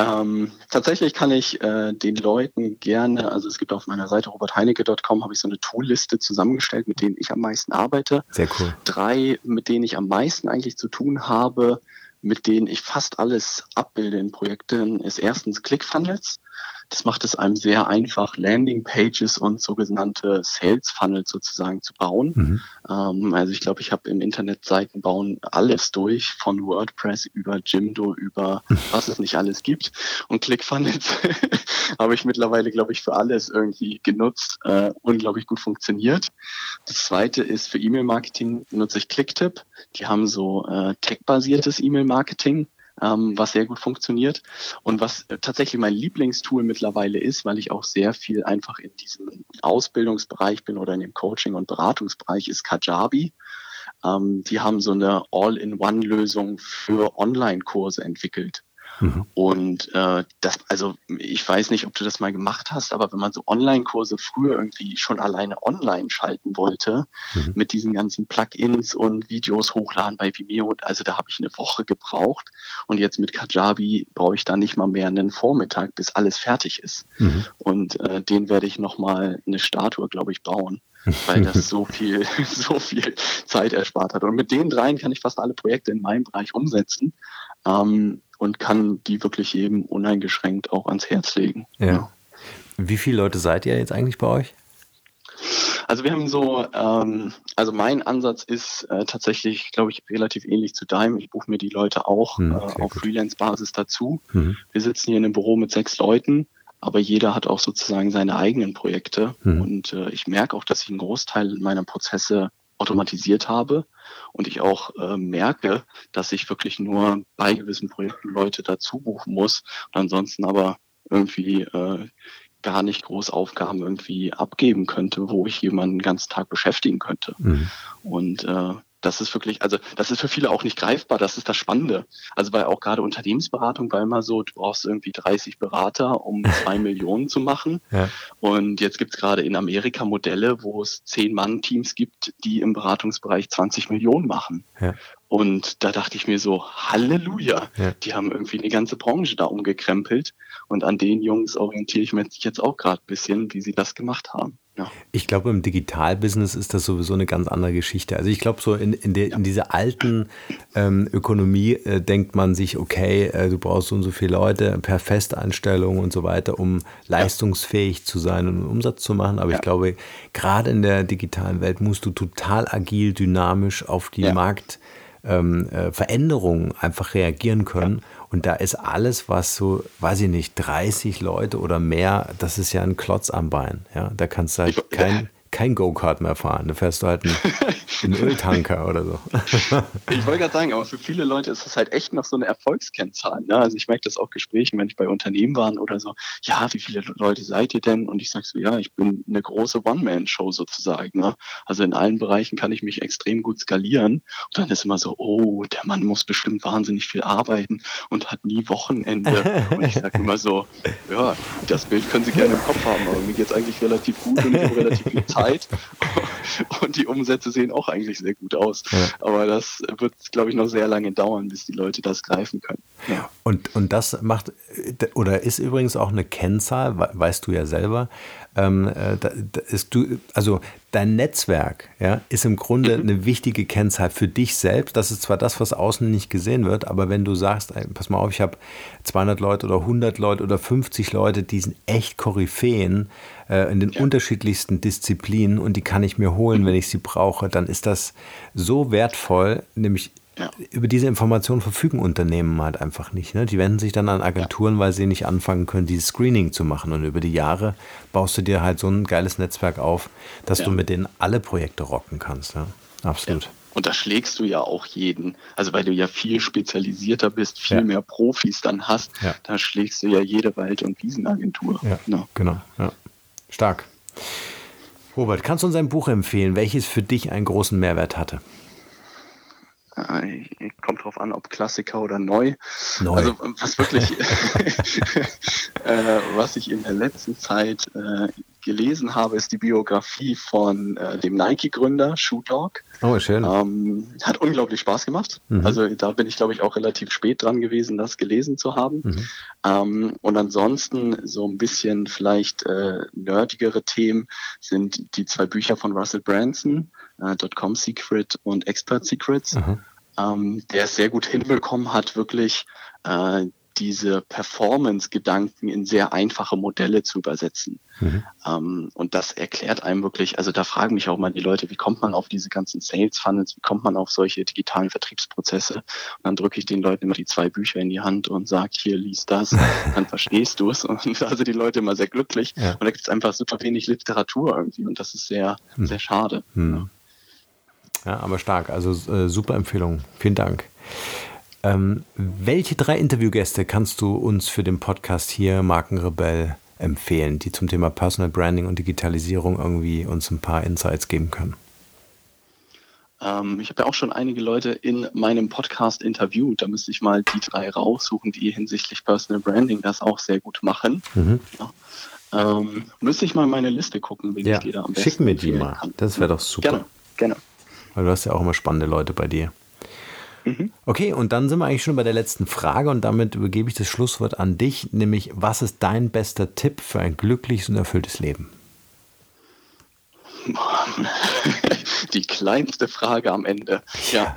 Ähm, tatsächlich kann ich äh, den Leuten gerne, also es gibt auf meiner Seite robertheinecke.com, habe ich so eine Toolliste zusammengestellt, mit denen ich am meisten arbeite. Sehr cool. Drei, mit denen ich am meisten eigentlich zu tun habe, mit denen ich fast alles abbilde in Projekten, ist erstens ClickFunnels. Das macht es einem sehr einfach, Landingpages und sogenannte Sales Funnels sozusagen zu bauen. Mhm. Ähm, also ich glaube, ich habe im Internet Seiten bauen alles durch, von WordPress über Jimdo, über was es nicht alles gibt. Und ClickFunnels habe ich mittlerweile, glaube ich, für alles irgendwie genutzt. Äh, unglaublich gut funktioniert. Das zweite ist für E-Mail-Marketing nutze ich Clicktip. Die haben so äh, tech-basiertes E-Mail-Marketing ähm, was sehr gut funktioniert. Und was äh, tatsächlich mein Lieblingstool mittlerweile ist, weil ich auch sehr viel einfach in diesem Ausbildungsbereich bin oder in dem Coaching- und Beratungsbereich, ist Kajabi. Ähm, die haben so eine All-in-One-Lösung für Online-Kurse entwickelt. Mhm. Und äh, das, also ich weiß nicht, ob du das mal gemacht hast, aber wenn man so Online-Kurse früher irgendwie schon alleine online schalten wollte, mhm. mit diesen ganzen Plugins und Videos hochladen bei Vimeo, also da habe ich eine Woche gebraucht. Und jetzt mit Kajabi brauche ich da nicht mal mehr einen Vormittag, bis alles fertig ist. Mhm. Und äh, den werde ich nochmal eine Statue, glaube ich, bauen weil das so viel, so viel Zeit erspart hat. Und mit den dreien kann ich fast alle Projekte in meinem Bereich umsetzen. Ähm, und kann die wirklich eben uneingeschränkt auch ans Herz legen. Ja. ja. Wie viele Leute seid ihr jetzt eigentlich bei euch? Also wir haben so, ähm, also mein Ansatz ist äh, tatsächlich, glaube ich, relativ ähnlich zu deinem. Ich buche mir die Leute auch hm, äh, auf Freelance-Basis dazu. Mhm. Wir sitzen hier in einem Büro mit sechs Leuten, aber jeder hat auch sozusagen seine eigenen Projekte. Mhm. Und äh, ich merke auch, dass ich einen Großteil meiner Prozesse automatisiert habe und ich auch äh, merke, dass ich wirklich nur bei gewissen Projekten Leute dazu buchen muss und ansonsten aber irgendwie äh, gar nicht groß Aufgaben irgendwie abgeben könnte, wo ich jemanden den ganzen Tag beschäftigen könnte. Mhm. Und äh, das ist wirklich, also das ist für viele auch nicht greifbar, das ist das Spannende. Also weil auch gerade Unternehmensberatung war immer so, du brauchst irgendwie 30 Berater, um zwei Millionen zu machen. Ja. Und jetzt gibt es gerade in Amerika Modelle, wo es zehn Mann-Teams gibt, die im Beratungsbereich 20 Millionen machen. Ja. Und da dachte ich mir so, Halleluja, ja. die haben irgendwie eine ganze Branche da umgekrempelt. Und an den Jungs orientiere ich mich jetzt auch gerade ein bisschen, wie sie das gemacht haben. Ja. Ich glaube, im Digitalbusiness ist das sowieso eine ganz andere Geschichte. Also ich glaube, so in, in, der, in dieser alten ähm, Ökonomie äh, denkt man sich, okay, äh, du brauchst so und so viele Leute per Festeinstellung und so weiter, um leistungsfähig zu sein und einen Umsatz zu machen. Aber ja. ich glaube, gerade in der digitalen Welt musst du total agil, dynamisch auf die Markt ähm, äh, einfach reagieren können. Und da ist alles, was so, weiß ich nicht, 30 Leute oder mehr, das ist ja ein Klotz am Bein. Ja, da kannst du halt kein, kein Go-Kart mehr fahren. Da fährst du halt einen, einen Öltanker oder so. Ich wollte gerade sagen, aber für viele Leute ist das halt echt noch so eine Erfolgskennzahl. Ne? Also ich merke das auch Gesprächen, wenn ich bei Unternehmen war oder so. Ja, wie viele Leute seid ihr denn? Und ich sage so, ja, ich bin eine große One-Man-Show sozusagen. Ne? Also in allen Bereichen kann ich mich extrem gut skalieren. Und dann ist immer so, oh, der Mann muss bestimmt wahnsinnig viel arbeiten und hat nie Wochenende. Und ich sage immer so, ja, das Bild können Sie gerne im Kopf haben, aber mir geht es eigentlich relativ gut und ich habe relativ viel Zeit. Zeit und die Umsätze sehen auch eigentlich sehr gut aus. Ja. Aber das wird, glaube ich, noch sehr lange dauern, bis die Leute das greifen können. Ja. Und, und das macht, oder ist übrigens auch eine Kennzahl, weißt du ja selber, ähm, äh, da, da du, also dein Netzwerk ja, ist im Grunde mhm. eine wichtige Kennzahl für dich selbst. Das ist zwar das, was außen nicht gesehen wird, aber wenn du sagst, pass mal auf, ich habe 200 Leute oder 100 Leute oder 50 Leute, die sind echt Koryphäen äh, in den ja. unterschiedlichsten Disziplinen und die kann ich mir holen, mhm. wenn ich sie brauche, dann ist das so wertvoll, nämlich ja. Über diese Informationen verfügen Unternehmen halt einfach nicht. Ne? Die wenden sich dann an Agenturen, ja. weil sie nicht anfangen können, dieses Screening zu machen. Und über die Jahre baust du dir halt so ein geiles Netzwerk auf, dass ja. du mit denen alle Projekte rocken kannst. Ja? Absolut. Und da schlägst du ja auch jeden. Also weil du ja viel spezialisierter bist, viel mehr Profis dann hast, da schlägst du ja jede Wald- und Wiesenagentur. Ja, genau. genau. Stark. Robert, kannst du uns ein Buch empfehlen, welches für dich einen großen Mehrwert hatte? Äh, kommt drauf an, ob Klassiker oder neu. neu. Also was wirklich, äh, was ich in der letzten Zeit äh, gelesen habe, ist die Biografie von äh, dem Nike-Gründer Shoe Dog. Oh, schön. Ähm, hat unglaublich Spaß gemacht. Mhm. Also da bin ich, glaube ich, auch relativ spät dran gewesen, das gelesen zu haben. Mhm. Ähm, und ansonsten so ein bisschen vielleicht äh, nerdigere Themen sind die zwei Bücher von Russell Branson, äh, .com Secret und Expert Secrets. Mhm. Ähm, der es sehr gut hinbekommen hat, wirklich äh, diese Performance-Gedanken in sehr einfache Modelle zu übersetzen. Mhm. Ähm, und das erklärt einem wirklich, also da fragen mich auch mal die Leute, wie kommt man auf diese ganzen Sales-Funnels, wie kommt man auf solche digitalen Vertriebsprozesse? Und dann drücke ich den Leuten immer die zwei Bücher in die Hand und sage, hier, lies das, dann verstehst du es. Und da sind die Leute immer sehr glücklich. Ja. Und da gibt es einfach super wenig Literatur irgendwie und das ist sehr, mhm. sehr schade. Mhm. Ja, aber stark. Also äh, super Empfehlung. Vielen Dank. Ähm, welche drei Interviewgäste kannst du uns für den Podcast hier, Markenrebell, empfehlen, die zum Thema Personal Branding und Digitalisierung irgendwie uns ein paar Insights geben können? Ähm, ich habe ja auch schon einige Leute in meinem Podcast interviewt. Da müsste ich mal die drei raussuchen, die hinsichtlich Personal Branding das auch sehr gut machen. Mhm. Ja. Ähm, müsste ich mal meine Liste gucken, wie ja. ich die da am besten Schick mir die mal. Kann. Das wäre doch super. Gerne, gerne. Weil du hast ja auch immer spannende Leute bei dir. Mhm. Okay, und dann sind wir eigentlich schon bei der letzten Frage und damit übergebe ich das Schlusswort an dich, nämlich was ist dein bester Tipp für ein glückliches und erfülltes Leben? Die kleinste Frage am Ende. Ja,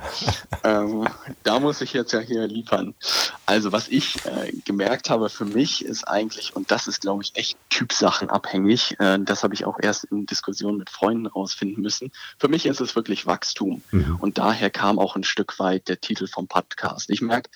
ähm, da muss ich jetzt ja hier liefern. Also was ich äh, gemerkt habe für mich ist eigentlich, und das ist glaube ich echt typsachenabhängig, äh, das habe ich auch erst in Diskussionen mit Freunden rausfinden müssen. Für mich ist es wirklich Wachstum. Mhm. Und daher kam auch ein Stück weit der Titel vom Podcast. Ich merke,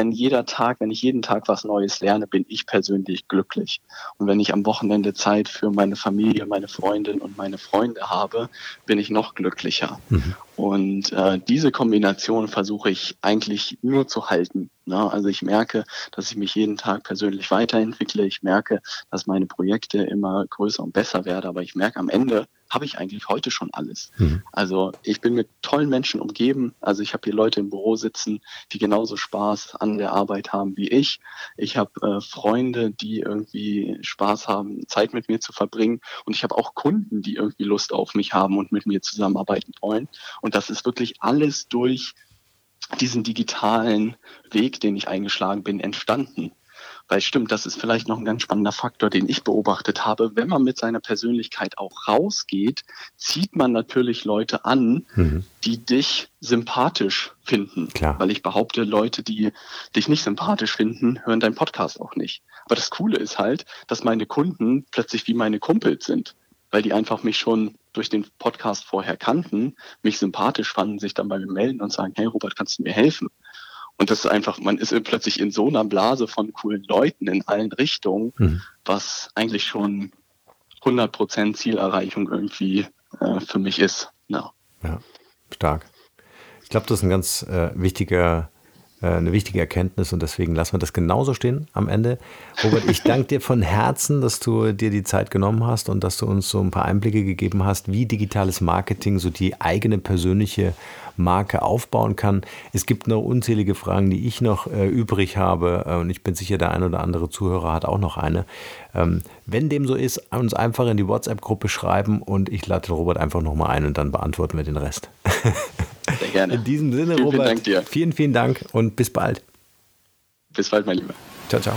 wenn jeder Tag, wenn ich jeden Tag was Neues lerne, bin ich persönlich glücklich. Und wenn ich am Wochenende Zeit für meine Familie, meine Freundin und meine Freunde habe, bin ich noch glücklicher. Mhm. Und äh, diese Kombination versuche ich eigentlich nur zu halten. Ne? Also ich merke, dass ich mich jeden Tag persönlich weiterentwickle. Ich merke, dass meine Projekte immer größer und besser werden. Aber ich merke am Ende, habe ich eigentlich heute schon alles. Mhm. Also ich bin mit tollen Menschen umgeben. Also ich habe hier Leute im Büro sitzen, die genauso Spaß an der Arbeit haben wie ich. Ich habe äh, Freunde, die irgendwie Spaß haben, Zeit mit mir zu verbringen. Und ich habe auch Kunden, die irgendwie Lust auf mich haben und mit mir zusammenarbeiten wollen. Und das ist wirklich alles durch diesen digitalen Weg, den ich eingeschlagen bin, entstanden. Weil stimmt, das ist vielleicht noch ein ganz spannender Faktor, den ich beobachtet habe. Wenn man mit seiner Persönlichkeit auch rausgeht, zieht man natürlich Leute an, mhm. die dich sympathisch finden. Klar. Weil ich behaupte, Leute, die dich nicht sympathisch finden, hören deinen Podcast auch nicht. Aber das Coole ist halt, dass meine Kunden plötzlich wie meine Kumpels sind weil die einfach mich schon durch den Podcast vorher kannten, mich sympathisch fanden, sich dann bei mir melden und sagen, hey Robert, kannst du mir helfen? Und das ist einfach, man ist plötzlich in so einer Blase von coolen Leuten in allen Richtungen, mhm. was eigentlich schon 100% Zielerreichung irgendwie äh, für mich ist. Ja. ja, stark. Ich glaube, das ist ein ganz äh, wichtiger äh, eine wichtige Erkenntnis und deswegen lassen wir das genauso stehen am Ende. Robert, ich danke dir von Herzen, dass du dir die Zeit genommen hast und dass du uns so ein paar Einblicke gegeben hast, wie digitales Marketing so die eigene persönliche Marke aufbauen kann. Es gibt noch unzählige Fragen, die ich noch äh, übrig habe äh, und ich bin sicher, der ein oder andere Zuhörer hat auch noch eine. Ähm, wenn dem so ist, uns einfach in die WhatsApp-Gruppe schreiben und ich lade den Robert einfach nochmal ein und dann beantworten wir den Rest. Sehr gerne. In diesem Sinne, vielen, Robert, vielen, Dank dir. vielen, vielen Dank und bis bald. Bis bald, mein Lieber. Ciao, ciao.